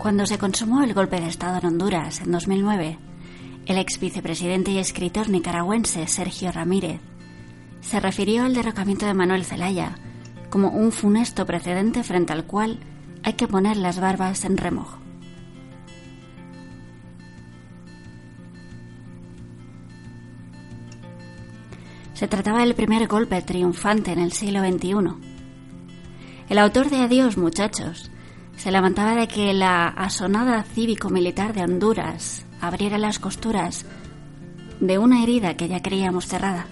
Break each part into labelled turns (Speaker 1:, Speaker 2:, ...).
Speaker 1: Cuando se consumó el golpe de Estado en Honduras en 2009, el ex vicepresidente y escritor nicaragüense Sergio Ramírez se refirió al derrocamiento de Manuel Zelaya como un funesto precedente frente al cual hay que poner las barbas en remojo. Se trataba del primer golpe triunfante en el siglo XXI. El autor de Adiós, muchachos, se lamentaba de que la asonada cívico-militar de Honduras abriera las costuras de una herida que ya creíamos cerrada.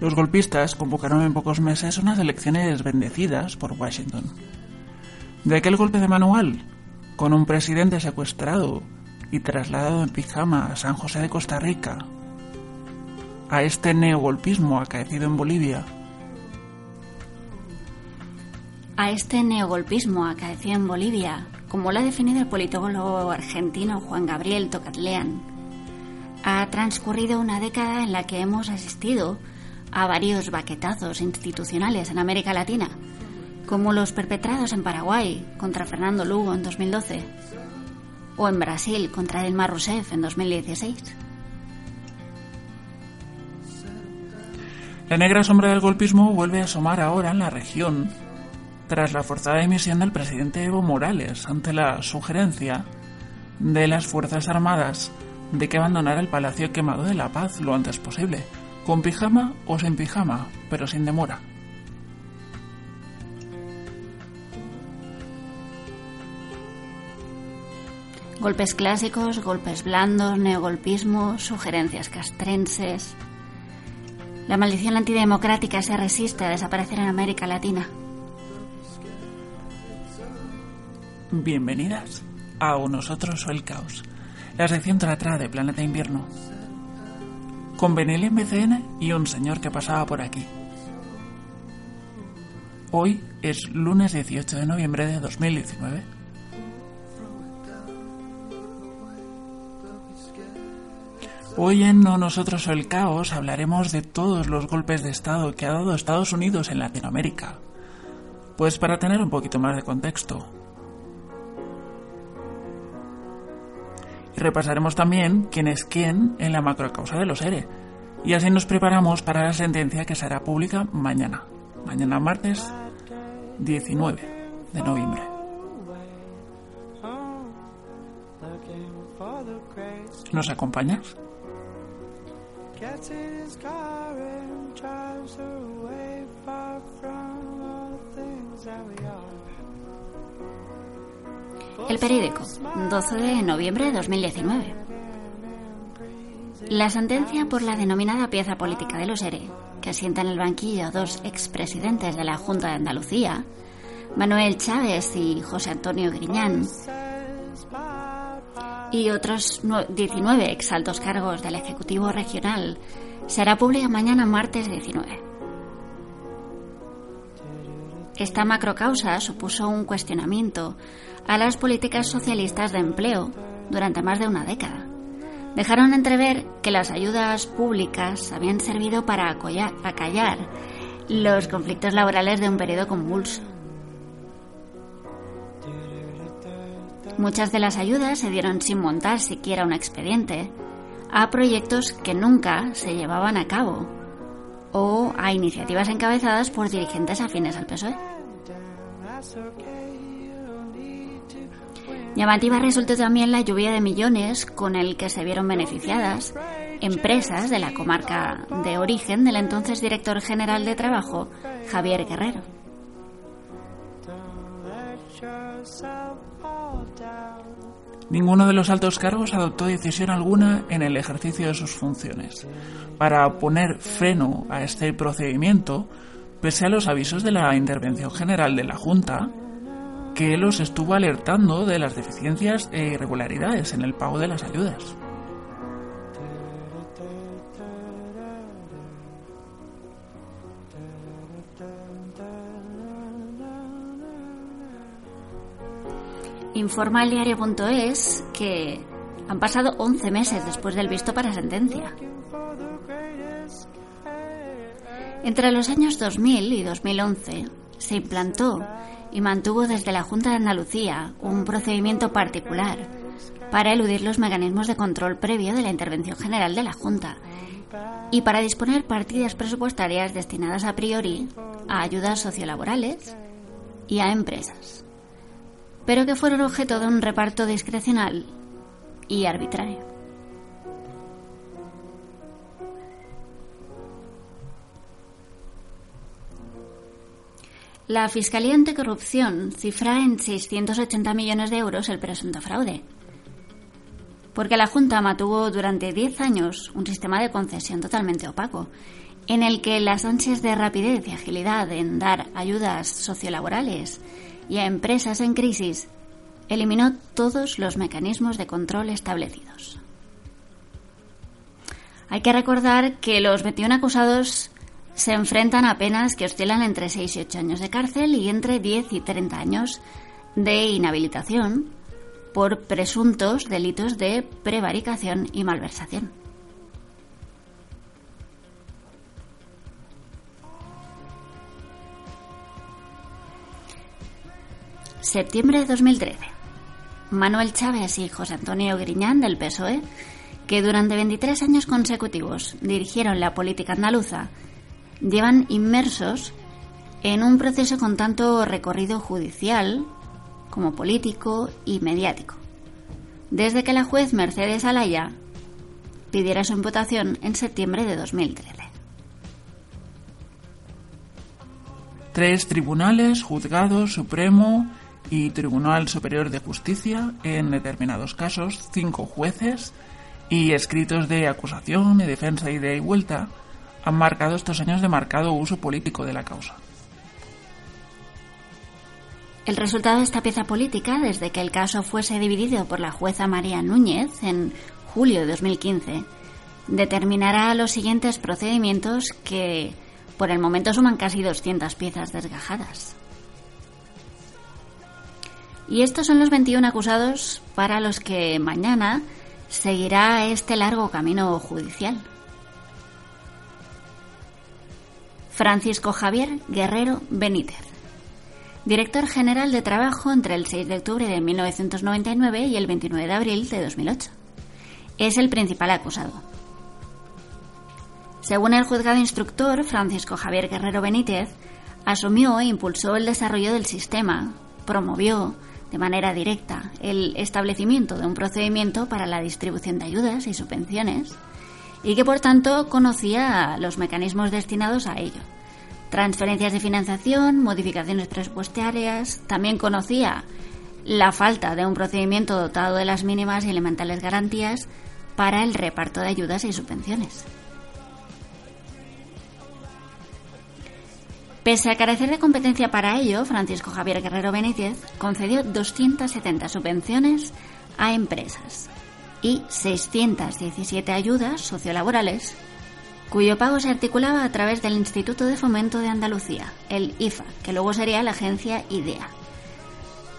Speaker 2: Los golpistas convocaron en pocos meses unas elecciones bendecidas por Washington. De aquel golpe de manual, con un presidente secuestrado y trasladado en pijama a San José de Costa Rica, a este neogolpismo acaecido en Bolivia.
Speaker 1: A este neogolpismo acaecido en Bolivia, como lo ha definido el politólogo argentino Juan Gabriel Tocatleán, ha transcurrido una década en la que hemos asistido a varios baquetazos institucionales en América Latina, como los perpetrados en Paraguay contra Fernando Lugo en 2012 o en Brasil contra Dilma Rousseff en 2016.
Speaker 2: La negra sombra del golpismo vuelve a asomar ahora en la región tras la forzada emisión del presidente Evo Morales ante la sugerencia de las Fuerzas Armadas de que abandonara el Palacio Quemado de la Paz lo antes posible, con pijama o sin pijama, pero sin demora.
Speaker 1: Golpes clásicos, golpes blandos, neogolpismo, sugerencias castrenses. La maldición antidemocrática se resiste a desaparecer en América Latina.
Speaker 2: Bienvenidas a Nosotros o el Caos, la sección tratrá de Planeta Invierno, con Benelli en BCN y un señor que pasaba por aquí. Hoy es lunes 18 de noviembre de 2019. Hoy en No Nosotros o el Caos hablaremos de todos los golpes de Estado que ha dado Estados Unidos en Latinoamérica. Pues para tener un poquito más de contexto. Y repasaremos también quién es quién en la macrocausa de los ERE. Y así nos preparamos para la sentencia que será pública mañana. Mañana martes 19 de noviembre. ¿Nos acompañas?
Speaker 1: El periódico, 12 de noviembre de 2019. La sentencia por la denominada pieza política de los ERE, que asienta en el banquillo dos expresidentes de la Junta de Andalucía, Manuel Chávez y José Antonio Griñán, y otros 19 exaltos cargos del Ejecutivo Regional será pública mañana martes 19. Esta macrocausa supuso un cuestionamiento a las políticas socialistas de empleo durante más de una década. Dejaron entrever que las ayudas públicas habían servido para acallar los conflictos laborales de un periodo convulso. Muchas de las ayudas se dieron sin montar siquiera un expediente a proyectos que nunca se llevaban a cabo o a iniciativas encabezadas por dirigentes afines al PSOE. Llamativa resultó también la lluvia de millones con el que se vieron beneficiadas empresas de la comarca de origen del entonces director general de Trabajo, Javier Guerrero.
Speaker 2: Ninguno de los altos cargos adoptó decisión alguna en el ejercicio de sus funciones. Para poner freno a este procedimiento, pese a los avisos de la Intervención General de la Junta, que los estuvo alertando de las deficiencias e irregularidades en el pago de las ayudas.
Speaker 1: Informa el diario.es que han pasado 11 meses después del visto para sentencia. Entre los años 2000 y 2011 se implantó y mantuvo desde la Junta de Andalucía un procedimiento particular para eludir los mecanismos de control previo de la intervención general de la Junta y para disponer partidas presupuestarias destinadas a priori a ayudas sociolaborales y a empresas pero que fueron objeto de un reparto discrecional y arbitrario. La Fiscalía Anticorrupción cifra en 680 millones de euros el presunto fraude, porque la Junta mantuvo durante 10 años un sistema de concesión totalmente opaco, en el que las ansias de rapidez y agilidad en dar ayudas sociolaborales y a empresas en crisis, eliminó todos los mecanismos de control establecidos. Hay que recordar que los 21 acusados se enfrentan a penas que oscilan entre 6 y 8 años de cárcel y entre 10 y 30 años de inhabilitación por presuntos delitos de prevaricación y malversación. Septiembre de 2013. Manuel Chávez y José Antonio Griñán del PSOE, que durante 23 años consecutivos dirigieron la política andaluza, llevan inmersos en un proceso con tanto recorrido judicial como político y mediático, desde que la juez Mercedes Alaya pidiera su imputación en septiembre de 2013.
Speaker 2: Tres tribunales, juzgado, supremo y Tribunal Superior de Justicia, en determinados casos, cinco jueces y escritos de acusación y defensa y de vuelta han marcado estos años de marcado uso político de la causa.
Speaker 1: El resultado de esta pieza política, desde que el caso fuese dividido por la jueza María Núñez en julio de 2015, determinará los siguientes procedimientos que por el momento suman casi 200 piezas desgajadas. Y estos son los 21 acusados para los que mañana seguirá este largo camino judicial. Francisco Javier Guerrero Benítez, director general de trabajo entre el 6 de octubre de 1999 y el 29 de abril de 2008. Es el principal acusado. Según el juzgado instructor, Francisco Javier Guerrero Benítez asumió e impulsó el desarrollo del sistema, promovió, de manera directa el establecimiento de un procedimiento para la distribución de ayudas y subvenciones y que por tanto conocía los mecanismos destinados a ello. Transferencias de financiación, modificaciones presupuestarias, también conocía la falta de un procedimiento dotado de las mínimas y elementales garantías para el reparto de ayudas y subvenciones. Pese a carecer de competencia para ello, Francisco Javier Guerrero Benítez concedió 270 subvenciones a empresas y 617 ayudas sociolaborales, cuyo pago se articulaba a través del Instituto de Fomento de Andalucía, el IFA, que luego sería la agencia IDEA.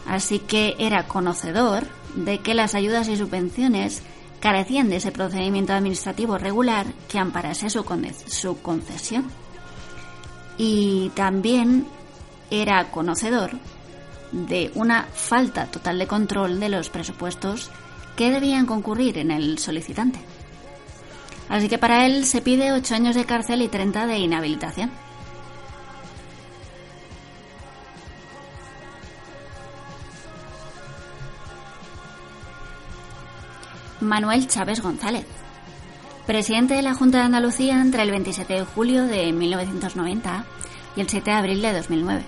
Speaker 1: Así que era conocedor de que las ayudas y subvenciones carecían de ese procedimiento administrativo regular que amparase su, su concesión y también era conocedor de una falta total de control de los presupuestos que debían concurrir en el solicitante. Así que para él se pide 8 años de cárcel y 30 de inhabilitación. Manuel Chávez González presidente de la Junta de Andalucía entre el 27 de julio de 1990 y el 7 de abril de 2009.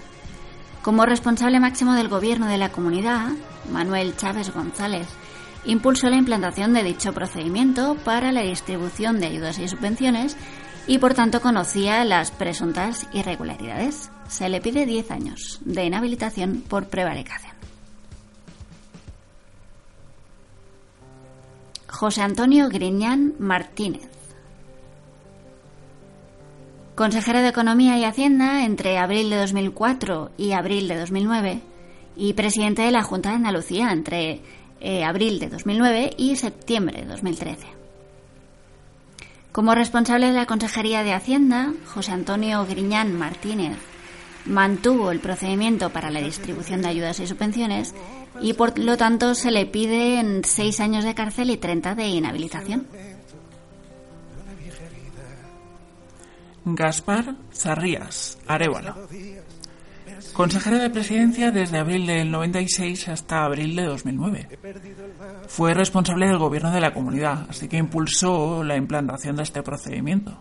Speaker 1: Como responsable máximo del gobierno de la comunidad, Manuel Chávez González impulsó la implantación de dicho procedimiento para la distribución de ayudas y subvenciones y por tanto conocía las presuntas irregularidades. Se le pide 10 años de inhabilitación por prevaricación. José Antonio Griñán Martínez. Consejero de Economía y Hacienda entre abril de 2004 y abril de 2009 y presidente de la Junta de Andalucía entre eh, abril de 2009 y septiembre de 2013. Como responsable de la Consejería de Hacienda, José Antonio Griñán Martínez mantuvo el procedimiento para la distribución de ayudas y subvenciones y por lo tanto se le piden seis años de cárcel y 30 de inhabilitación.
Speaker 2: Gaspar Zarrías, Arevalo. Consejero de Presidencia desde abril del 96 hasta abril de 2009. Fue responsable del gobierno de la comunidad, así que impulsó la implantación de este procedimiento.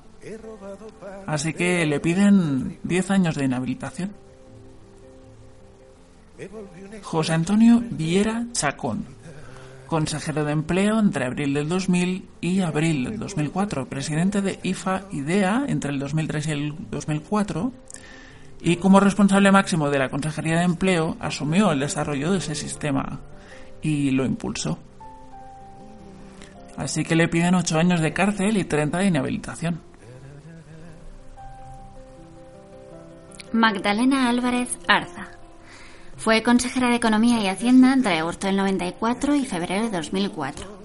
Speaker 2: Así que le piden 10 años de inhabilitación. José Antonio Viera Chacón, consejero de empleo entre abril del 2000 y abril del 2004, presidente de IFA IDEA entre el 2003 y el 2004 y como responsable máximo de la Consejería de Empleo asumió el desarrollo de ese sistema y lo impulsó. Así que le piden 8 años de cárcel y 30 de inhabilitación.
Speaker 1: Magdalena Álvarez Arza. Fue consejera de Economía y Hacienda entre agosto del 94 y febrero de 2004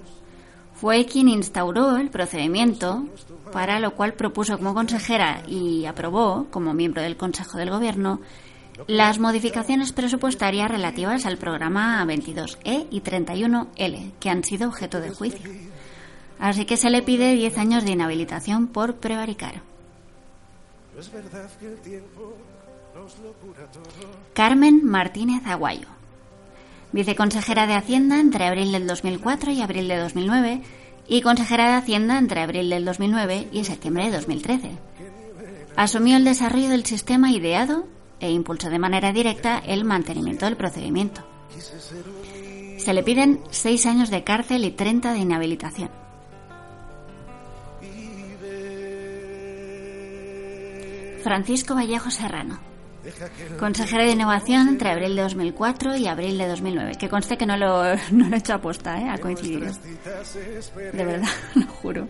Speaker 1: fue quien instauró el procedimiento, para lo cual propuso como consejera y aprobó, como miembro del Consejo del Gobierno, las modificaciones presupuestarias relativas al programa 22E y 31L, que han sido objeto de juicio. Así que se le pide 10 años de inhabilitación por prevaricar. Carmen Martínez Aguayo viceconsejera de Hacienda entre abril del 2004 y abril de 2009 y consejera de Hacienda entre abril del 2009 y septiembre de 2013. Asumió el desarrollo del sistema ideado e impulsó de manera directa el mantenimiento del procedimiento. Se le piden seis años de cárcel y 30 de inhabilitación. Francisco Vallejo Serrano consejero de innovación entre abril de 2004 y abril de 2009. Que conste que no lo, he hecho aposta, ¿eh? ha coincidido. De verdad, lo juro.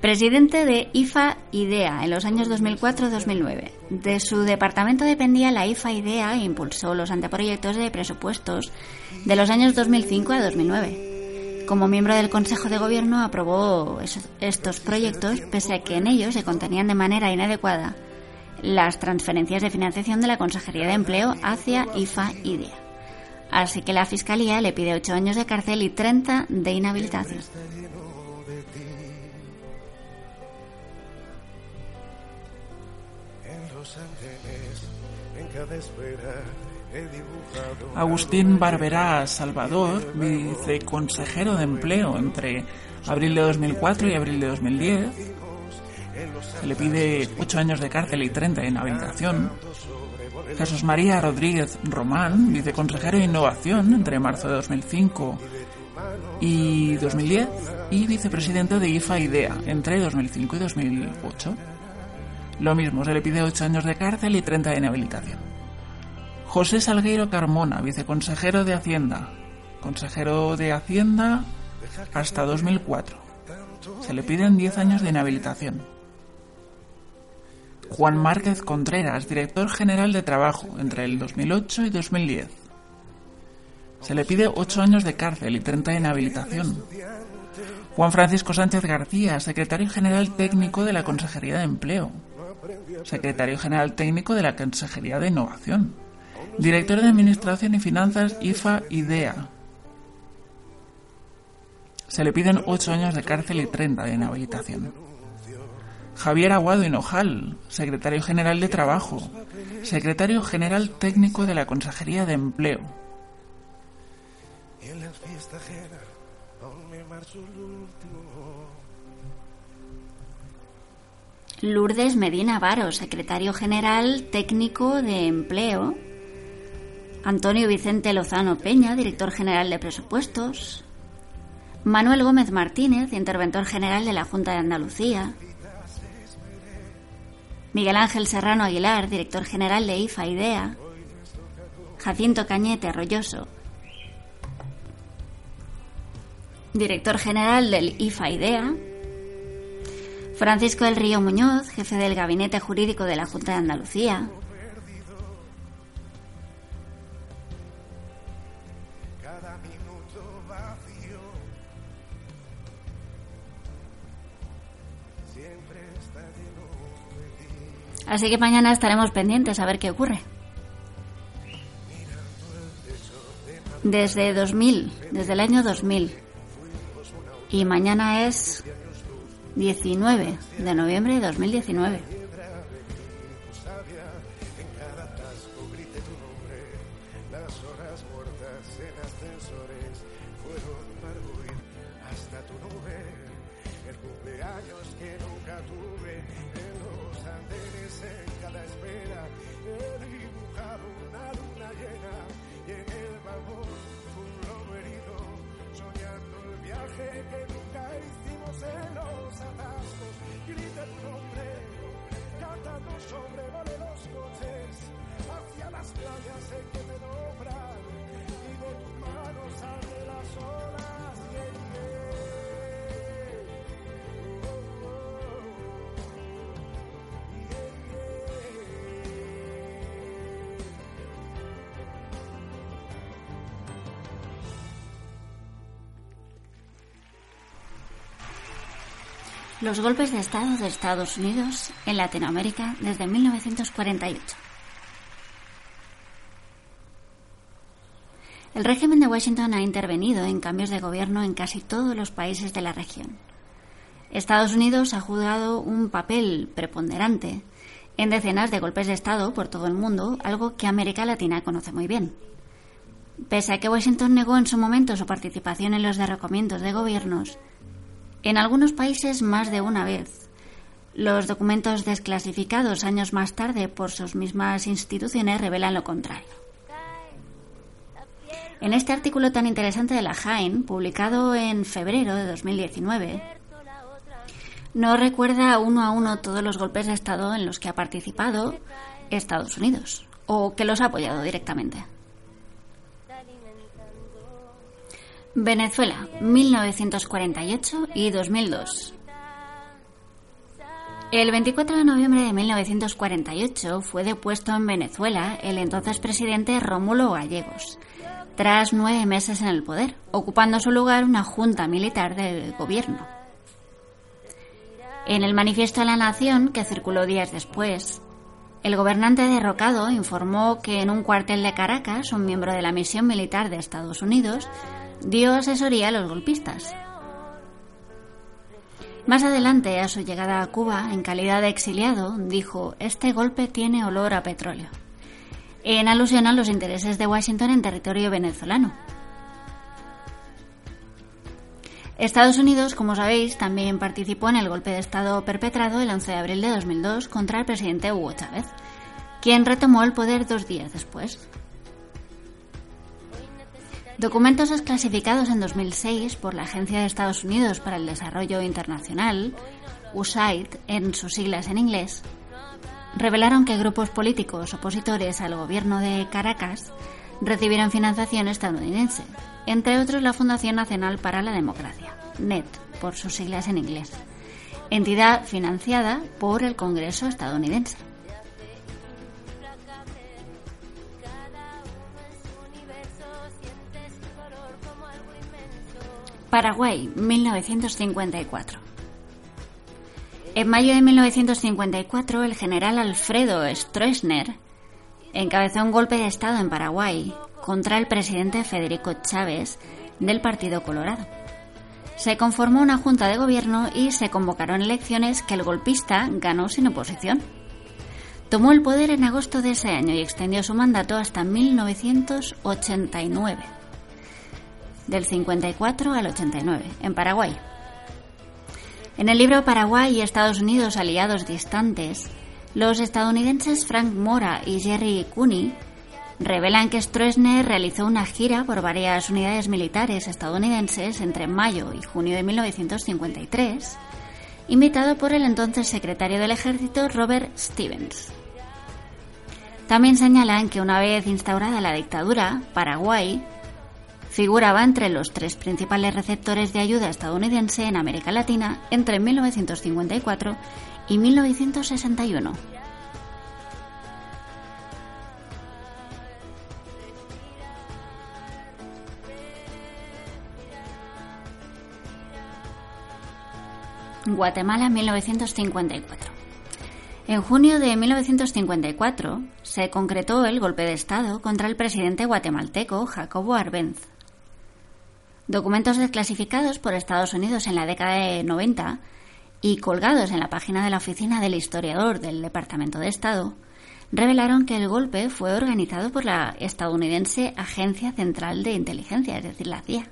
Speaker 1: Presidente de IFA IDEA en los años 2004-2009. De su departamento dependía la IFA IDEA e impulsó los anteproyectos de presupuestos de los años 2005 a 2009. Como miembro del Consejo de Gobierno aprobó estos proyectos pese a que en ellos se contenían de manera inadecuada las transferencias de financiación de la Consejería de Empleo hacia IFA IDEA. Así que la Fiscalía le pide ocho años de cárcel y 30 de inhabilitación.
Speaker 2: Agustín Barberá Salvador, viceconsejero de Empleo entre abril de 2004 y abril de 2010, se le pide 8 años de cárcel y 30 de inhabilitación. Jesús María Rodríguez Román, viceconsejero de Innovación entre marzo de 2005 y 2010 y vicepresidente de IFA IDEA entre 2005 y 2008. Lo mismo, se le pide 8 años de cárcel y 30 de inhabilitación. José Salgueiro Carmona, viceconsejero de Hacienda, consejero de Hacienda hasta 2004. Se le piden 10 años de inhabilitación. Juan Márquez Contreras, director general de Trabajo, entre el 2008 y 2010. Se le pide 8 años de cárcel y 30 de inhabilitación. Juan Francisco Sánchez García, secretario general técnico de la Consejería de Empleo. Secretario general técnico de la Consejería de Innovación. Director de Administración y Finanzas IFA IDEA. Se le piden 8 años de cárcel y 30 de inhabilitación. Javier Aguado Hinojal, secretario general de Trabajo, secretario general técnico de la Consejería de Empleo.
Speaker 1: Lourdes Medina Varo, secretario general técnico de Empleo. Antonio Vicente Lozano Peña, director general de Presupuestos. Manuel Gómez Martínez, interventor general de la Junta de Andalucía, Miguel Ángel Serrano Aguilar, director general de IFA IDEA, Jacinto Cañete Arroyoso, director general del IFA IDEA, Francisco del Río Muñoz, jefe del Gabinete Jurídico de la Junta de Andalucía, Así que mañana estaremos pendientes a ver qué ocurre. Desde 2000, desde el año 2000. Y mañana es 19 de noviembre de 2019. hacia las playas en que me doblan, digo tus manos ante las olas. Los golpes de Estado de Estados Unidos en Latinoamérica desde 1948. El régimen de Washington ha intervenido en cambios de gobierno en casi todos los países de la región. Estados Unidos ha jugado un papel preponderante en decenas de golpes de Estado por todo el mundo, algo que América Latina conoce muy bien. Pese a que Washington negó en su momento su participación en los derrocamientos de gobiernos, en algunos países más de una vez. Los documentos desclasificados años más tarde por sus mismas instituciones revelan lo contrario. En este artículo tan interesante de la Jaén, publicado en febrero de 2019, no recuerda uno a uno todos los golpes de Estado en los que ha participado Estados Unidos o que los ha apoyado directamente. Venezuela, 1948 y 2002. El 24 de noviembre de 1948 fue depuesto en Venezuela el entonces presidente Rómulo Gallegos, tras nueve meses en el poder, ocupando su lugar una junta militar del gobierno. En el manifiesto de la Nación, que circuló días después, el gobernante derrocado informó que en un cuartel de Caracas, un miembro de la misión militar de Estados Unidos dio asesoría a los golpistas. Más adelante, a su llegada a Cuba, en calidad de exiliado, dijo, este golpe tiene olor a petróleo, en alusión a los intereses de Washington en territorio venezolano. Estados Unidos, como sabéis, también participó en el golpe de Estado perpetrado el 11 de abril de 2002 contra el presidente Hugo Chávez, quien retomó el poder dos días después. Documentos desclasificados en 2006 por la Agencia de Estados Unidos para el Desarrollo Internacional, USAID en sus siglas en inglés, revelaron que grupos políticos opositores al gobierno de Caracas recibieron financiación estadounidense, entre otros la Fundación Nacional para la Democracia, NET por sus siglas en inglés, entidad financiada por el Congreso estadounidense. Paraguay, 1954. En mayo de 1954, el general Alfredo Stroessner encabezó un golpe de Estado en Paraguay contra el presidente Federico Chávez del Partido Colorado. Se conformó una junta de gobierno y se convocaron elecciones que el golpista ganó sin oposición. Tomó el poder en agosto de ese año y extendió su mandato hasta 1989 del 54 al 89, en Paraguay. En el libro Paraguay y Estados Unidos aliados distantes, los estadounidenses Frank Mora y Jerry Cooney revelan que Stroessner realizó una gira por varias unidades militares estadounidenses entre mayo y junio de 1953, invitado por el entonces secretario del ejército Robert Stevens. También señalan que una vez instaurada la dictadura, Paraguay figuraba entre los tres principales receptores de ayuda estadounidense en América Latina entre 1954 y 1961. Guatemala 1954. En junio de 1954 se concretó el golpe de Estado contra el presidente guatemalteco Jacobo Arbenz. Documentos desclasificados por Estados Unidos en la década de 90 y colgados en la página de la oficina del historiador del Departamento de Estado revelaron que el golpe fue organizado por la estadounidense Agencia Central de Inteligencia, es decir, la CIA.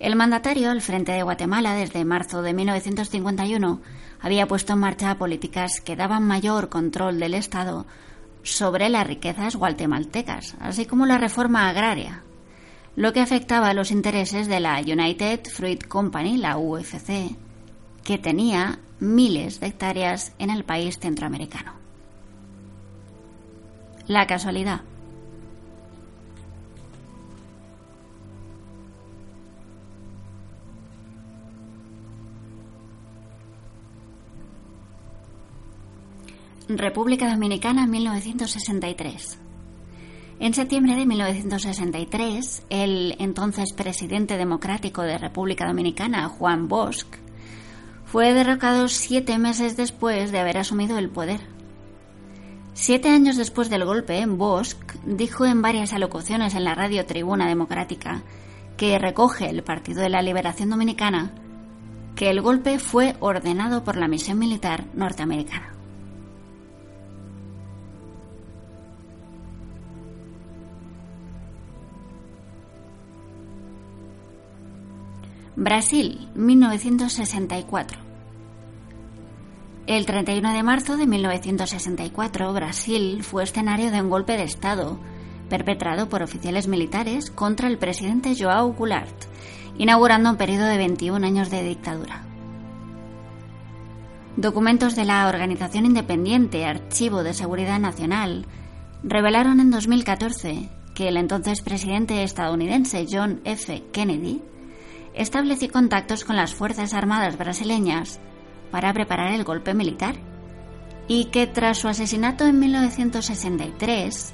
Speaker 1: El mandatario al frente de Guatemala desde marzo de 1951 había puesto en marcha políticas que daban mayor control del Estado sobre las riquezas guatemaltecas, así como la reforma agraria, lo que afectaba a los intereses de la United Fruit Company, la UFC, que tenía miles de hectáreas en el país centroamericano. La casualidad República Dominicana 1963. En septiembre de 1963, el entonces presidente democrático de República Dominicana, Juan Bosch, fue derrocado siete meses después de haber asumido el poder. Siete años después del golpe, Bosch dijo en varias alocuciones en la radio Tribuna Democrática, que recoge el Partido de la Liberación Dominicana, que el golpe fue ordenado por la misión militar norteamericana. Brasil, 1964. El 31 de marzo de 1964, Brasil fue escenario de un golpe de Estado perpetrado por oficiales militares contra el presidente João Goulart, inaugurando un periodo de 21 años de dictadura. Documentos de la organización independiente Archivo de Seguridad Nacional revelaron en 2014 que el entonces presidente estadounidense John F. Kennedy estableció contactos con las Fuerzas Armadas brasileñas para preparar el golpe militar y que tras su asesinato en 1963,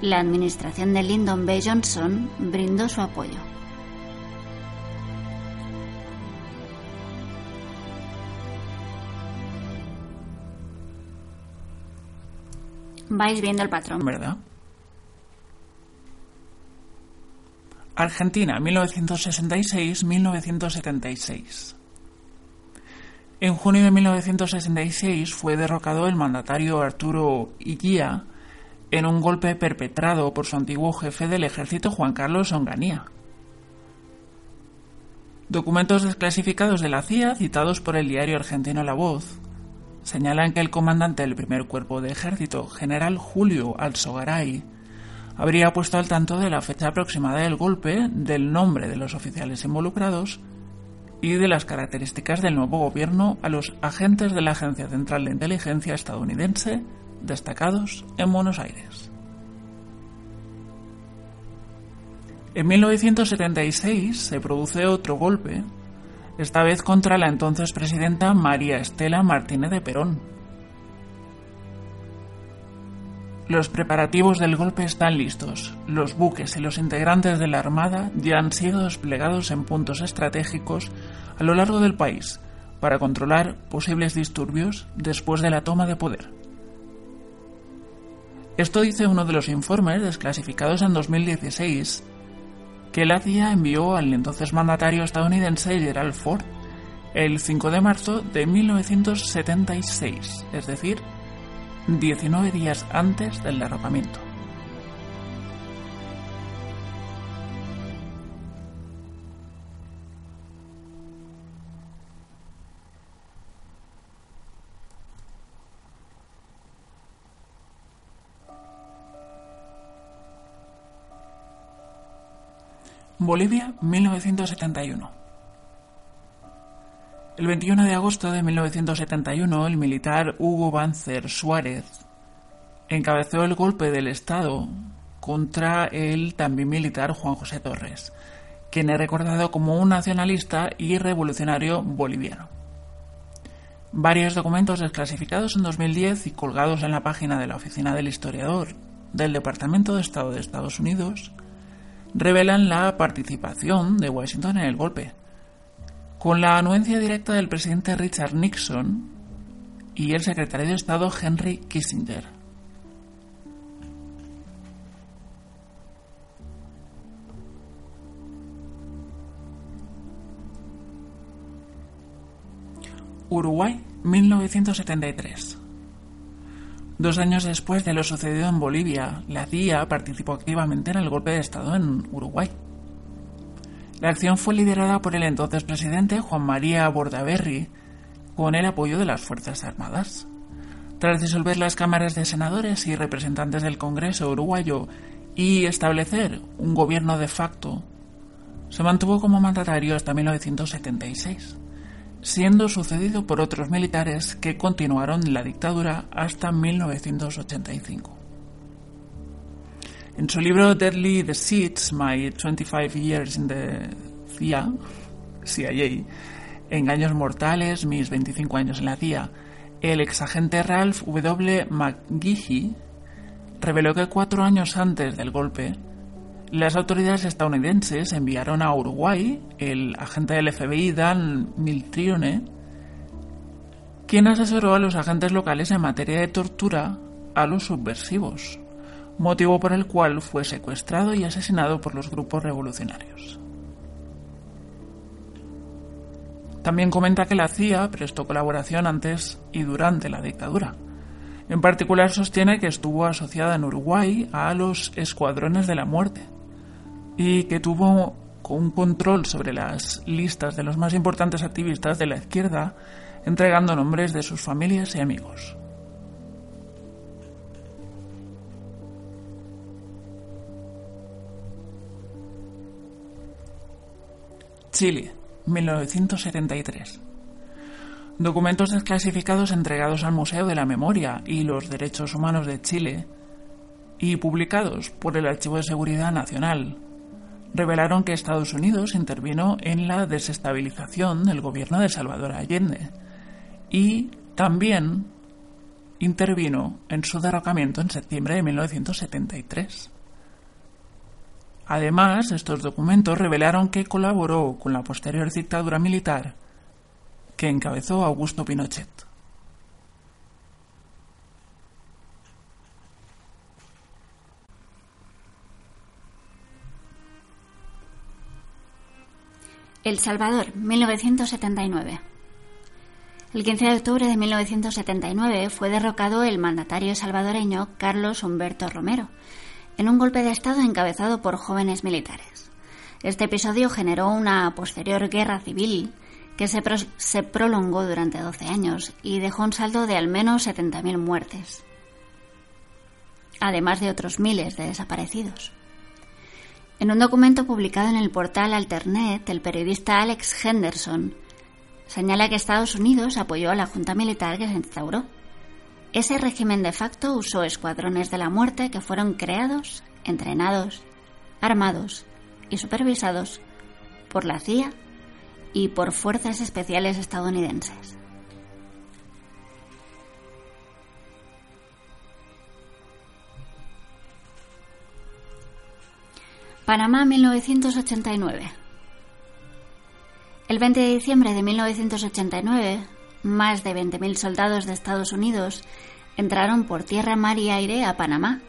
Speaker 1: la administración de Lyndon B. Johnson brindó su apoyo. Vais viendo el patrón.
Speaker 2: Argentina, 1966-1976. En junio de 1966 fue derrocado el mandatario Arturo Iguía en un golpe perpetrado por su antiguo jefe del ejército Juan Carlos Onganía. Documentos desclasificados de la CIA, citados por el diario argentino La Voz, señalan que el comandante del primer cuerpo de ejército, general Julio Alzogaray, habría puesto al tanto de la fecha aproximada del golpe, del nombre de los oficiales involucrados y de las características del nuevo gobierno a los agentes de la Agencia Central de Inteligencia estadounidense destacados en Buenos Aires. En 1976 se produce otro golpe, esta vez contra la entonces presidenta María Estela Martínez de Perón, Los preparativos del golpe están listos. Los buques y los integrantes de la Armada ya han sido desplegados en puntos estratégicos a lo largo del país para controlar posibles disturbios después de la toma de poder. Esto dice uno de los informes desclasificados en 2016 que la CIA envió al entonces mandatario estadounidense Gerald Ford el 5 de marzo de 1976, es decir, 19 días antes del derrocamiento. Bolivia, 1971. El 21 de agosto de 1971, el militar Hugo Banzer Suárez encabezó el golpe del Estado contra el también militar Juan José Torres, quien es recordado como un nacionalista y revolucionario boliviano. Varios documentos desclasificados en 2010 y colgados en la página de la Oficina del Historiador del Departamento de Estado de Estados Unidos revelan la participación de Washington en el golpe, con la anuencia directa del presidente Richard Nixon y el secretario de Estado Henry Kissinger. Uruguay, 1973. Dos años después de lo sucedido en Bolivia, la CIA participó activamente en el golpe de Estado en Uruguay. La acción fue liderada por el entonces presidente Juan María Bordaberry con el apoyo de las Fuerzas Armadas. Tras disolver las cámaras de senadores y representantes del Congreso uruguayo y establecer un gobierno de facto, se mantuvo como mandatario hasta 1976 siendo sucedido por otros militares que continuaron la dictadura hasta 1985. En su libro Deadly Deceits, My 25 Years in the CIA, CIA, Engaños Mortales, mis 25 años en la CIA, el exagente Ralph W. McGehee reveló que cuatro años antes del golpe, las autoridades estadounidenses enviaron a Uruguay el agente del FBI Dan Miltrione, quien asesoró a los agentes locales en materia de tortura a los subversivos, motivo por el cual fue secuestrado y asesinado por los grupos revolucionarios. También comenta que la CIA prestó colaboración antes y durante la dictadura. En particular sostiene que estuvo asociada en Uruguay a los escuadrones de la muerte, y que tuvo un control sobre las listas de los más importantes activistas de la izquierda, entregando nombres de sus familias y amigos. Chile, 1973. Documentos desclasificados entregados al Museo de la Memoria y los Derechos Humanos de Chile y publicados por el Archivo de Seguridad Nacional revelaron que Estados Unidos intervino en la desestabilización del gobierno de Salvador Allende y también intervino en su derrocamiento en septiembre de 1973. Además, estos documentos revelaron que colaboró con la posterior dictadura militar que encabezó Augusto Pinochet.
Speaker 1: El Salvador, 1979. El 15 de octubre de 1979 fue derrocado el mandatario salvadoreño Carlos Humberto Romero en un golpe de Estado encabezado por jóvenes militares. Este episodio generó una posterior guerra civil que se, prolongó durante 12 años y dejó un saldo de al menos 70.000 muertes, además de otros miles de desaparecidos. En un documento publicado en el portal Alternet, el periodista Alex Henderson señala que Estados Unidos apoyó a la junta militar que se instauró. Ese régimen de facto usó escuadrones de la muerte que fueron creados, entrenados, armados y supervisados por la CIA y por fuerzas especiales estadounidenses. Panamá 1989. El 20 de diciembre de 1989, más de 20.000 soldados de Estados Unidos entraron por tierra, mar y aire a Panamá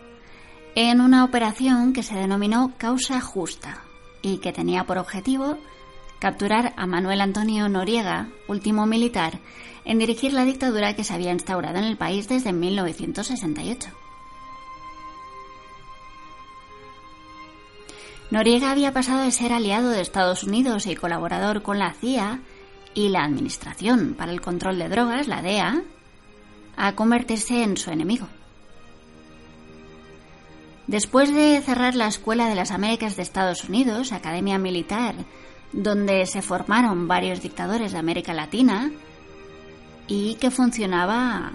Speaker 1: en una operación que se denominó Causa Justa y que tenía por objetivo capturar a Manuel Antonio Noriega, último militar, en dirigir la dictadura que se había instaurado en el país desde 1968. Noriega había pasado de ser aliado de Estados Unidos y colaborador con la CIA y la Administración para el Control de Drogas, la DEA, a convertirse en su enemigo. Después de cerrar la Escuela de las Américas de Estados Unidos, Academia Militar, donde se formaron varios dictadores de América Latina y que funcionaba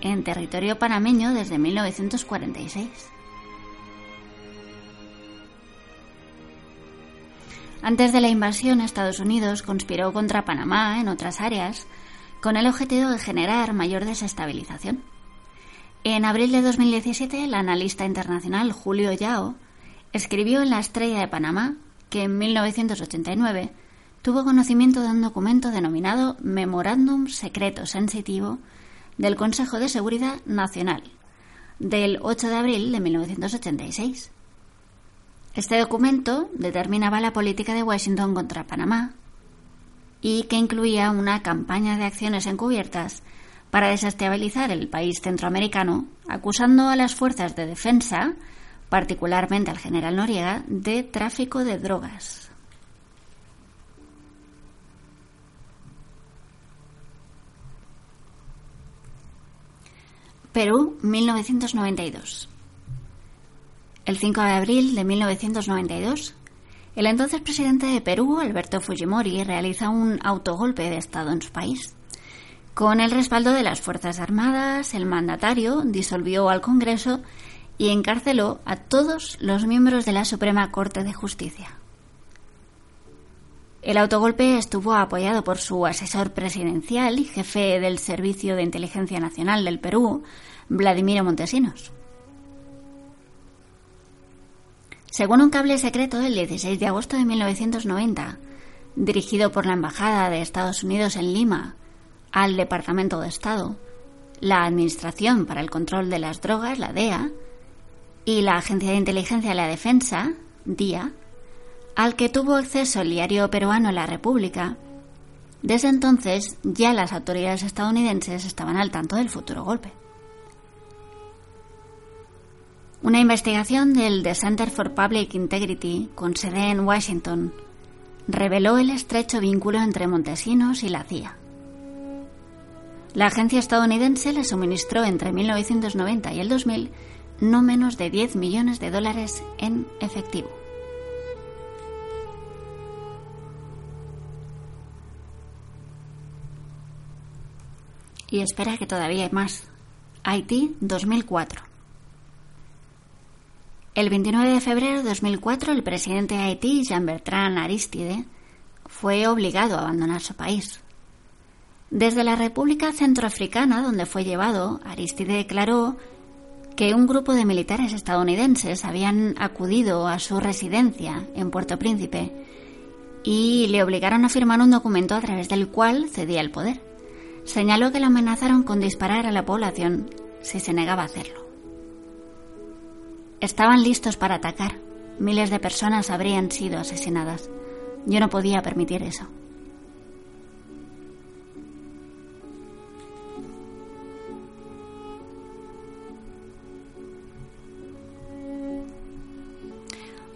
Speaker 1: en territorio panameño desde 1946. Antes de la invasión, Estados Unidos conspiró contra Panamá en otras áreas con el objetivo de generar mayor desestabilización. En abril de 2017, el analista internacional Julio Yao escribió en La Estrella de Panamá que en 1989 tuvo conocimiento de un documento denominado Memorándum Secreto Sensitivo del Consejo de Seguridad Nacional, del 8 de abril de 1986. Este documento determinaba la política de Washington contra Panamá y que incluía una campaña de acciones encubiertas para desestabilizar el país centroamericano, acusando a las fuerzas de defensa, particularmente al general Noriega, de tráfico de drogas. Perú, 1992. El 5 de abril de 1992, el entonces presidente de Perú, Alberto Fujimori, realiza un autogolpe de Estado en su país. Con el respaldo de las Fuerzas Armadas, el mandatario disolvió al Congreso y encarceló a todos los miembros de la Suprema Corte de Justicia. El autogolpe estuvo apoyado por su asesor presidencial y jefe del Servicio de Inteligencia Nacional del Perú, Vladimiro Montesinos. Según un cable secreto del 16 de agosto de 1990, dirigido por la Embajada de Estados Unidos en Lima al Departamento de Estado, la Administración para el Control de las Drogas, la DEA, y la Agencia de Inteligencia de la Defensa, DIA, al que tuvo acceso el diario peruano La República, desde entonces ya las autoridades estadounidenses estaban al tanto del futuro golpe. Una investigación del The Center for Public Integrity, con sede en Washington, reveló el estrecho vínculo entre Montesinos y la CIA. La agencia estadounidense le suministró entre 1990 y el 2000 no menos de 10 millones de dólares en efectivo. Y espera que todavía hay más. Haití 2004. El 29 de febrero de 2004, el presidente de Haití, Jean-Bertrand Aristide, fue obligado a abandonar su país. Desde la República Centroafricana, donde fue llevado, Aristide declaró que un grupo de militares estadounidenses habían acudido a su residencia en Puerto Príncipe y le obligaron a firmar un documento a través del cual cedía el poder. Señaló que lo amenazaron con disparar a la población si se negaba a hacerlo. Estaban listos para atacar. Miles de personas habrían sido asesinadas. Yo no podía permitir eso.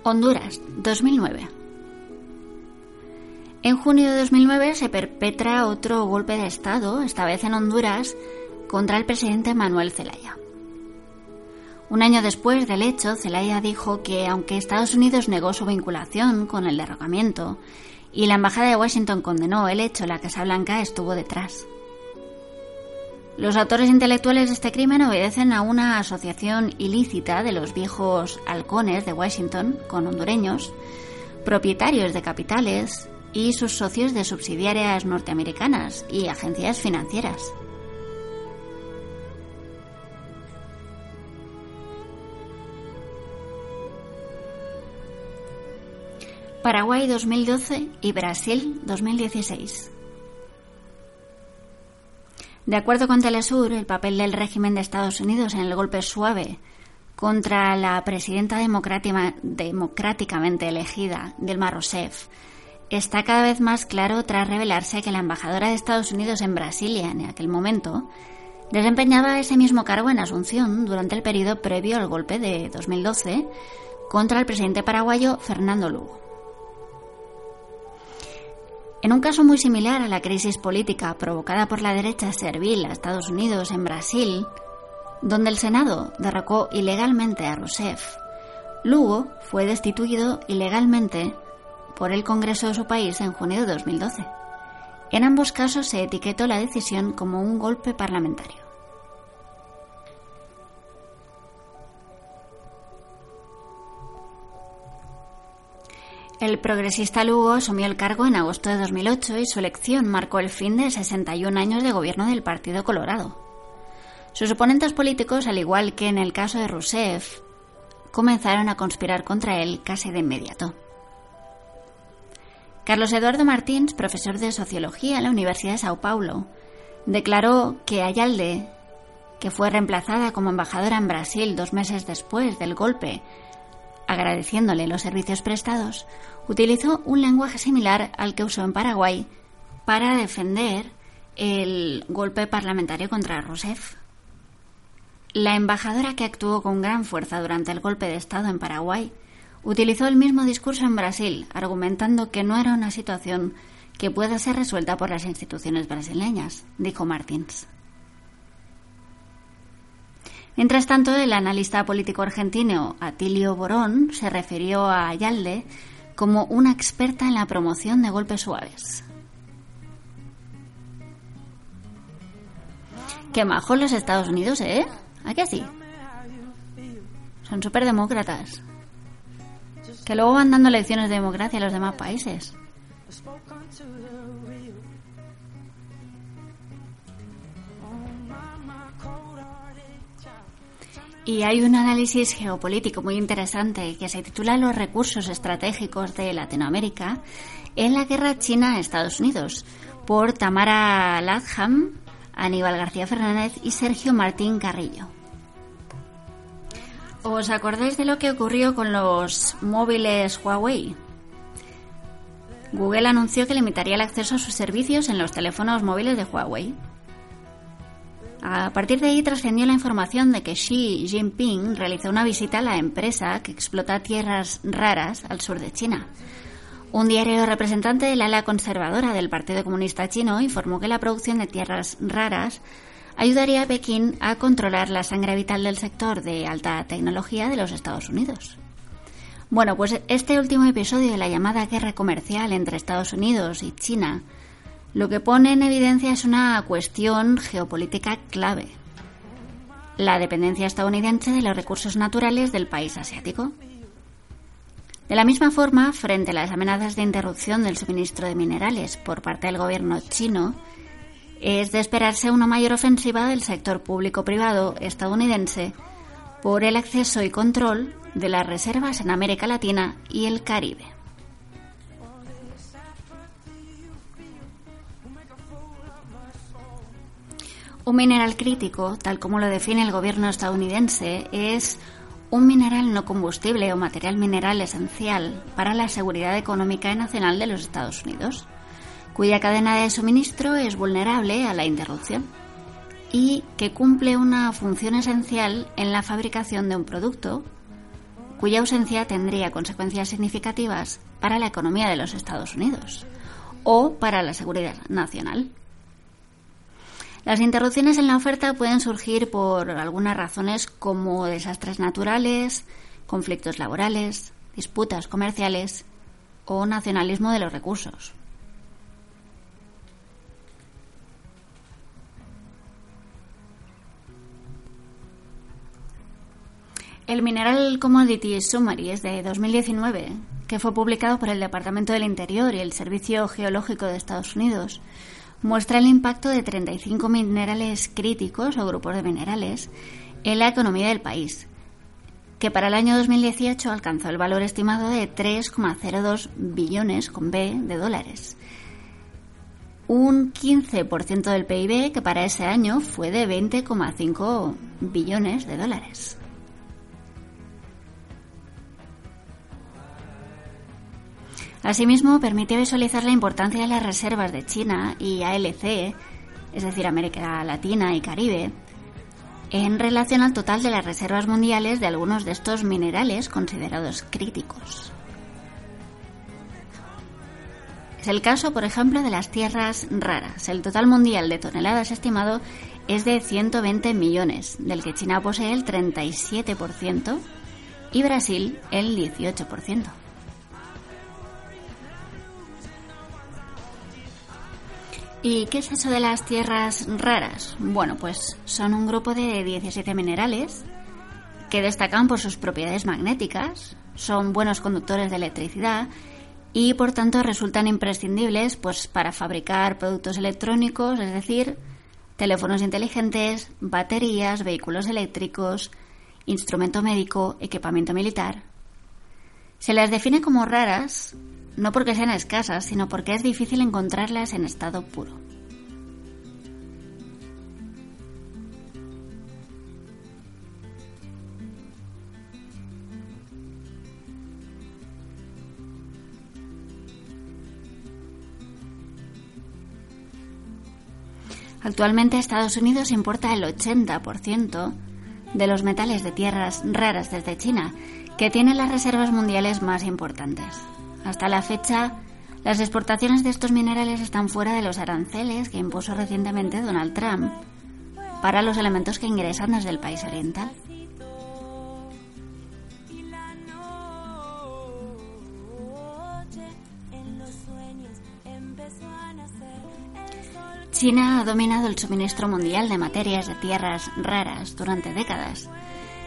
Speaker 1: Honduras, 2009. En junio de 2009 se perpetra otro golpe de Estado, esta vez en Honduras, contra el presidente Manuel Zelaya. Un año después del hecho, Zelaya dijo que aunque Estados Unidos negó su vinculación con el derrocamiento y la Embajada de Washington condenó el hecho, la Casa Blanca estuvo detrás. Los autores intelectuales de este crimen obedecen a una asociación ilícita de los viejos halcones de Washington con hondureños, propietarios de capitales y sus socios de subsidiarias norteamericanas y agencias financieras. Paraguay 2012 y Brasil 2016. De acuerdo con Telesur, el papel del régimen de Estados Unidos en el golpe suave contra la presidenta democráticamente elegida, Dilma Rousseff, está cada vez más claro tras revelarse que la embajadora de Estados Unidos en Brasilia en aquel momento desempeñaba ese mismo cargo en Asunción durante el periodo previo al golpe de 2012 contra el presidente paraguayo Fernando Lugo. En un caso muy similar a la crisis política provocada por la derecha servil a Estados Unidos en Brasil, donde el Senado derrocó ilegalmente a Rousseff, Lugo fue destituido ilegalmente por el Congreso de su país en junio de 2012. En ambos casos se etiquetó la decisión como un golpe parlamentario. El progresista Lugo asumió el cargo en agosto de 2008 y su elección marcó el fin de 61 años de gobierno del Partido Colorado. Sus oponentes políticos, al igual que en el caso de Rousseff, comenzaron a conspirar contra él casi de inmediato. Carlos Eduardo Martins, profesor de Sociología en la Universidad de Sao Paulo, declaró que Ayalde, que fue reemplazada como embajadora en Brasil dos meses después del golpe, agradeciéndole los servicios prestados, utilizó un lenguaje similar al que usó en Paraguay para defender el golpe parlamentario contra Rousseff. La embajadora que actuó con gran fuerza durante el golpe de Estado en Paraguay utilizó el mismo discurso en Brasil, argumentando que no era una situación que pueda ser resuelta por las instituciones brasileñas, dijo Martins. Mientras tanto, el analista político argentino Atilio Borón se refirió a Ayalde como una experta en la promoción de golpes suaves. Qué majos los Estados Unidos, ¿eh? ¿A qué sí? Son súper demócratas. Que luego van dando lecciones de democracia a los demás países. Y hay un análisis geopolítico muy interesante que se titula Los recursos estratégicos de Latinoamérica en la guerra China-Estados Unidos por Tamara Latham, Aníbal García Fernández y Sergio Martín Carrillo. ¿Os acordáis de lo que ocurrió con los móviles Huawei? Google anunció que limitaría el acceso a sus servicios en los teléfonos móviles de Huawei. A partir de ahí trascendió la información de que Xi Jinping realizó una visita a la empresa que explota tierras raras al sur de China. Un diario representante del ala conservadora del Partido Comunista Chino informó que la producción de tierras raras ayudaría a Pekín a controlar la sangre vital del sector de alta tecnología de los Estados Unidos. Bueno, pues este último episodio de la llamada guerra comercial entre Estados Unidos y China lo que pone en evidencia es una cuestión geopolítica clave, la dependencia estadounidense de los recursos naturales del país asiático. De la misma forma, frente a las amenazas de interrupción del suministro de minerales por parte del gobierno chino, es de esperarse una mayor ofensiva del sector público-privado estadounidense por el acceso y control de las reservas en América Latina y el Caribe. Un mineral crítico, tal como lo define el gobierno estadounidense, es un mineral no combustible o material mineral esencial para la seguridad económica y nacional de los Estados Unidos, cuya cadena de suministro es vulnerable a la interrupción y que cumple una función esencial en la fabricación de un producto cuya ausencia tendría consecuencias significativas para la economía de los Estados Unidos o para la seguridad nacional. Las interrupciones en la oferta pueden surgir por algunas razones como desastres naturales, conflictos laborales, disputas comerciales o nacionalismo de los recursos. El Mineral Commodity Summary es de 2019, que fue publicado por el Departamento del Interior y el Servicio Geológico de Estados Unidos muestra el impacto de 35 minerales críticos o grupos de minerales en la economía del país, que para el año 2018 alcanzó el valor estimado de 3,02 billones con B de dólares. Un 15% del PIB que para ese año fue de 20,5 billones de dólares. Asimismo, permite visualizar la importancia de las reservas de China y ALC, es decir, América Latina y Caribe, en relación al total de las reservas mundiales de algunos de estos minerales considerados críticos. Es el caso, por ejemplo, de las tierras raras. El total mundial de toneladas estimado es de 120 millones, del que China posee el 37% y Brasil el 18%. ¿Y qué es eso de las tierras raras? Bueno, pues son un grupo de 17 minerales que destacan por sus propiedades magnéticas, son buenos conductores de electricidad y por tanto resultan imprescindibles pues para fabricar productos electrónicos, es decir, teléfonos inteligentes, baterías, vehículos eléctricos, instrumento médico, equipamiento militar. Se las define como raras no porque sean escasas, sino porque es difícil encontrarlas en estado puro. Actualmente Estados Unidos importa el 80% de los metales de tierras raras desde China, que tiene las reservas mundiales más importantes. Hasta la fecha, las exportaciones de estos minerales están fuera de los aranceles que impuso recientemente Donald Trump para los elementos que ingresan desde el país oriental. China ha dominado el suministro mundial de materias de tierras raras durante décadas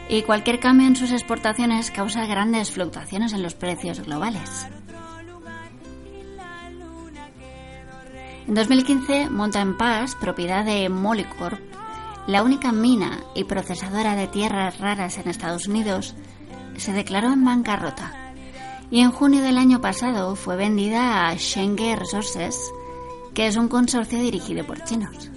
Speaker 1: y cualquier cambio en sus exportaciones causa grandes fluctuaciones en los precios globales. En 2015, Mountain Pass, propiedad de Molycorp, la única mina y procesadora de tierras raras en Estados Unidos, se declaró en bancarrota y en junio del año pasado fue vendida a Shenge Resources, que es un consorcio dirigido por chinos.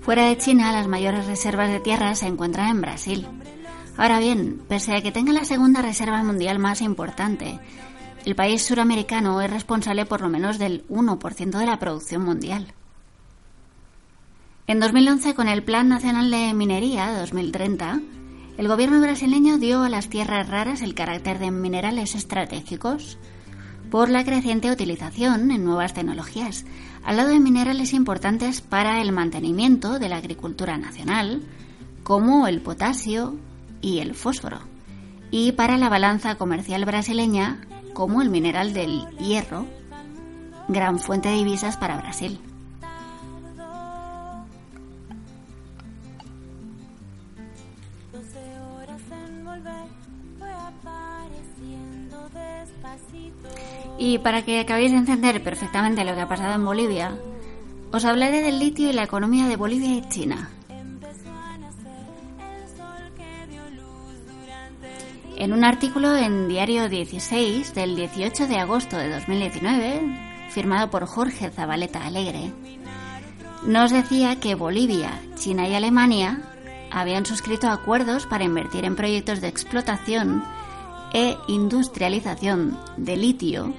Speaker 1: Fuera de China, las mayores reservas de tierra se encuentran en Brasil. Ahora bien, pese a que tenga la segunda reserva mundial más importante, el país suramericano es responsable por lo menos del 1% de la producción mundial. En 2011, con el Plan Nacional de Minería 2030, el gobierno brasileño dio a las tierras raras el carácter de minerales estratégicos por la creciente utilización en nuevas tecnologías, al lado de minerales importantes para el mantenimiento de la agricultura nacional, como el potasio y el fósforo, y para la balanza comercial brasileña, como el mineral del hierro, gran fuente de divisas para Brasil. Y para que acabéis de entender perfectamente lo que ha pasado en Bolivia, os hablaré del litio y la economía de Bolivia y China. En un artículo en Diario 16 del 18 de agosto de 2019, firmado por Jorge Zabaleta Alegre, nos decía que Bolivia, China y Alemania habían suscrito acuerdos para invertir en proyectos de explotación e industrialización de litio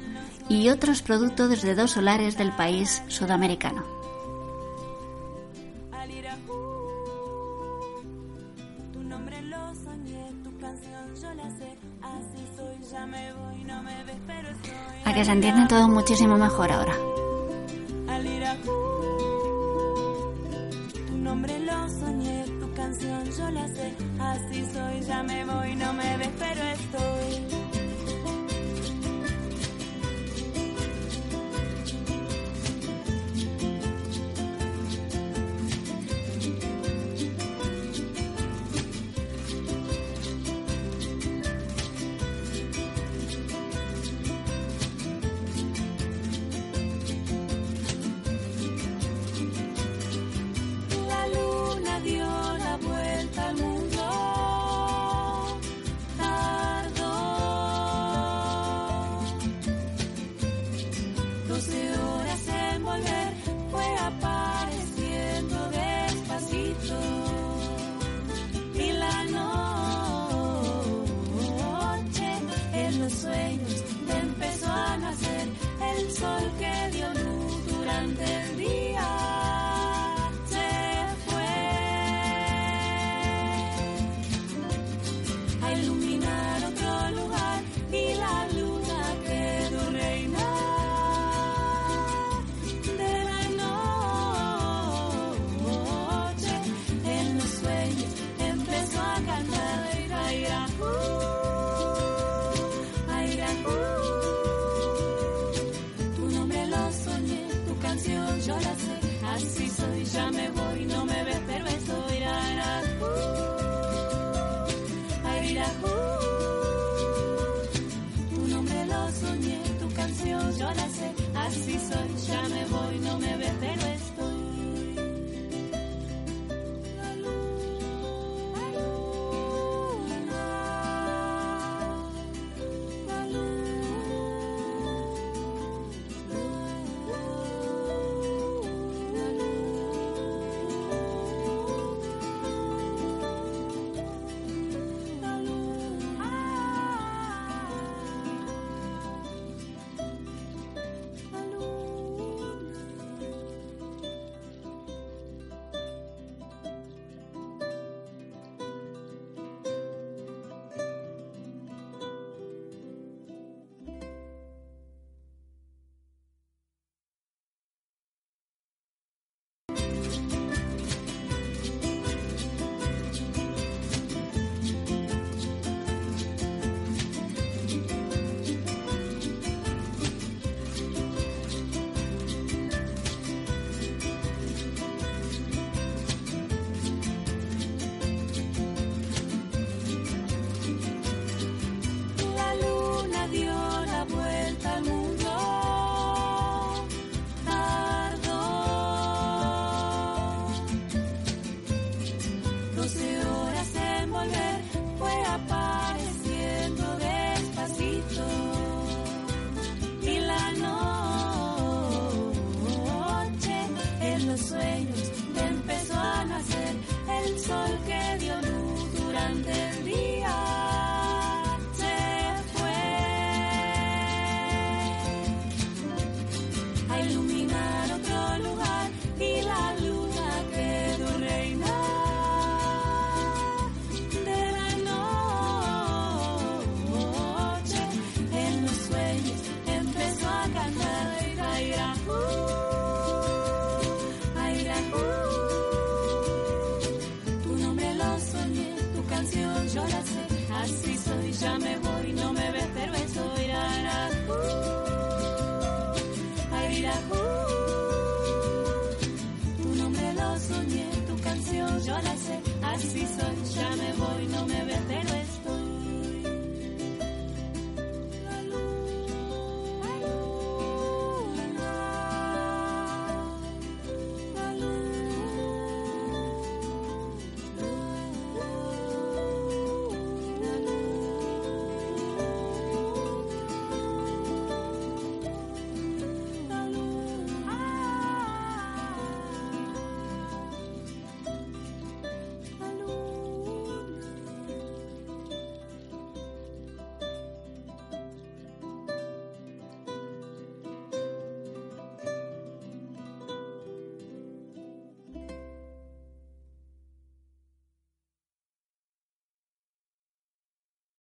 Speaker 1: y otros productos de dos solares del país sudamericano. Que se entiende todo muchísimo mejor ahora. Canción yo la sé, así soy, ya me voy, no me ves, pero estoy.